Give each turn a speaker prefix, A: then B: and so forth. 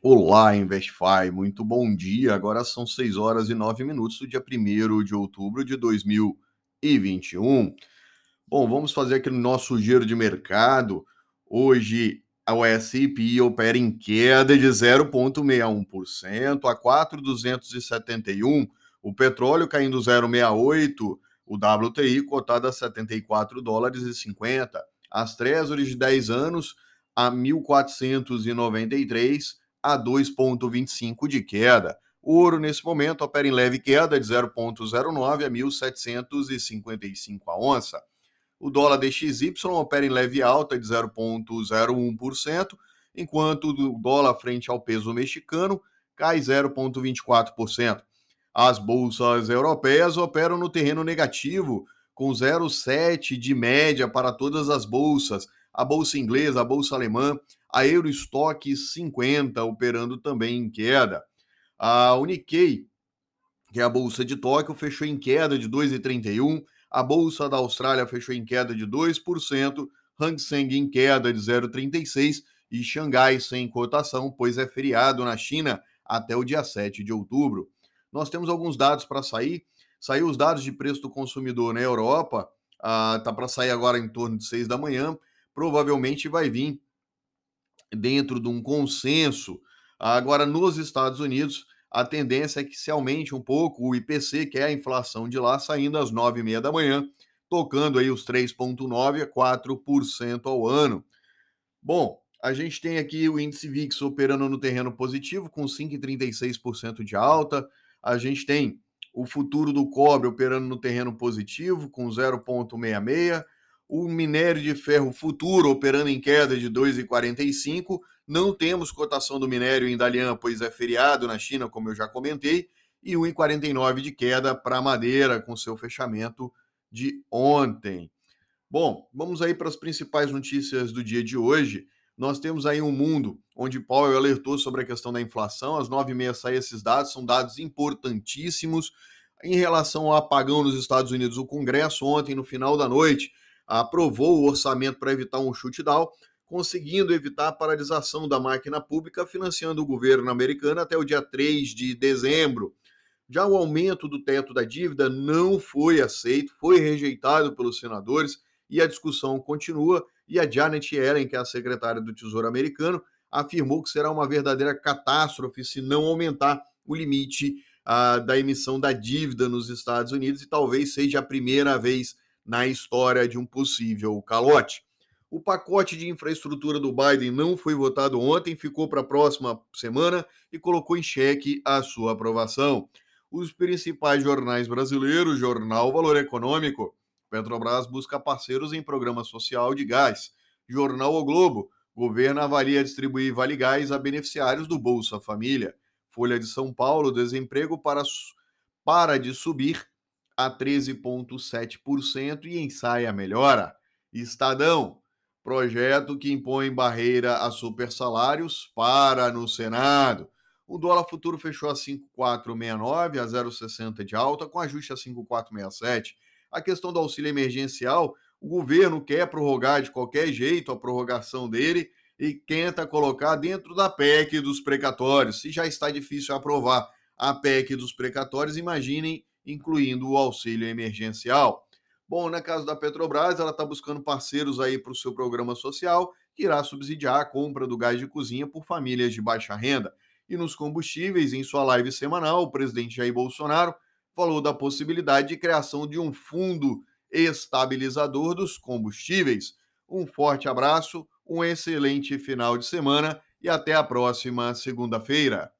A: Olá, InvestFi, muito bom dia. Agora são 6 horas e 9 minutos do dia 1 de outubro de 2021. Bom, vamos fazer aqui no nosso giro de mercado. Hoje a S&P opera em queda de 0,61%, a 4,271. O petróleo caindo 0,68, o WTI cotado a 74 dólares e 50. As Treasuries de 10 anos a 1.493 a 2,25 de queda. O ouro, nesse momento, opera em leve queda de 0,09 a 1.755 a onça. O dólar DXY opera em leve alta de 0,01%, enquanto o dólar frente ao peso mexicano cai 0,24%. As bolsas europeias operam no terreno negativo, com 0,7 de média para todas as bolsas. A bolsa inglesa, a bolsa alemã, a Eurostock 50 operando também em queda. A Unikkei, que é a bolsa de Tóquio, fechou em queda de 2,31 a bolsa da Austrália fechou em queda de 2%, Hang Seng em queda de 0,36% e Xangai sem cotação, pois é feriado na China até o dia 7 de outubro. Nós temos alguns dados para sair. Saiu os dados de preço do consumidor na Europa, ah, tá para sair agora em torno de 6 da manhã. Provavelmente vai vir dentro de um consenso. Agora, nos Estados Unidos, a tendência é que se aumente um pouco o IPC, que é a inflação de lá, saindo às 9h30 da manhã, tocando aí os 3,9% a 4% ao ano. Bom, a gente tem aqui o índice VIX operando no terreno positivo, com 5,36% de alta. A gente tem o futuro do cobre operando no terreno positivo, com 0,66%. O minério de ferro futuro operando em queda de 2,45%. Não temos cotação do minério em Dalian, pois é feriado na China, como eu já comentei, e 1,49 de queda para madeira, com seu fechamento de ontem. Bom, vamos aí para as principais notícias do dia de hoje. Nós temos aí um mundo onde Powell alertou sobre a questão da inflação. Às nove e meia saem esses dados, são dados importantíssimos. Em relação ao apagão nos Estados Unidos, o Congresso ontem, no final da noite, aprovou o orçamento para evitar um chute down conseguindo evitar a paralisação da máquina pública, financiando o governo americano até o dia 3 de dezembro. Já o aumento do teto da dívida não foi aceito, foi rejeitado pelos senadores e a discussão continua. E a Janet Yellen, que é a secretária do Tesouro americano, afirmou que será uma verdadeira catástrofe se não aumentar o limite uh, da emissão da dívida nos Estados Unidos e talvez seja a primeira vez na história de um possível calote. O pacote de infraestrutura do Biden não foi votado ontem, ficou para a próxima semana e colocou em xeque a sua aprovação. Os principais jornais brasileiros, Jornal Valor Econômico, Petrobras busca parceiros em programa social de gás. Jornal O Globo, governo avalia distribuir Vale Gás a beneficiários do Bolsa Família. Folha de São Paulo, desemprego para, para de subir a 13,7% e ensaia melhora. Estadão, projeto que impõe barreira a super salários para no Senado. O dólar futuro fechou a 5,469, a 0,60 de alta, com ajuste a 5,467. A questão do auxílio emergencial, o governo quer prorrogar de qualquer jeito a prorrogação dele e tenta colocar dentro da PEC dos precatórios. Se já está difícil aprovar a PEC dos precatórios, imaginem incluindo o auxílio emergencial. Bom, na casa da Petrobras, ela está buscando parceiros aí para o seu programa social, que irá subsidiar a compra do gás de cozinha por famílias de baixa renda. E nos combustíveis, em sua live semanal, o presidente Jair Bolsonaro falou da possibilidade de criação de um fundo estabilizador dos combustíveis. Um forte abraço, um excelente final de semana e até a próxima segunda-feira.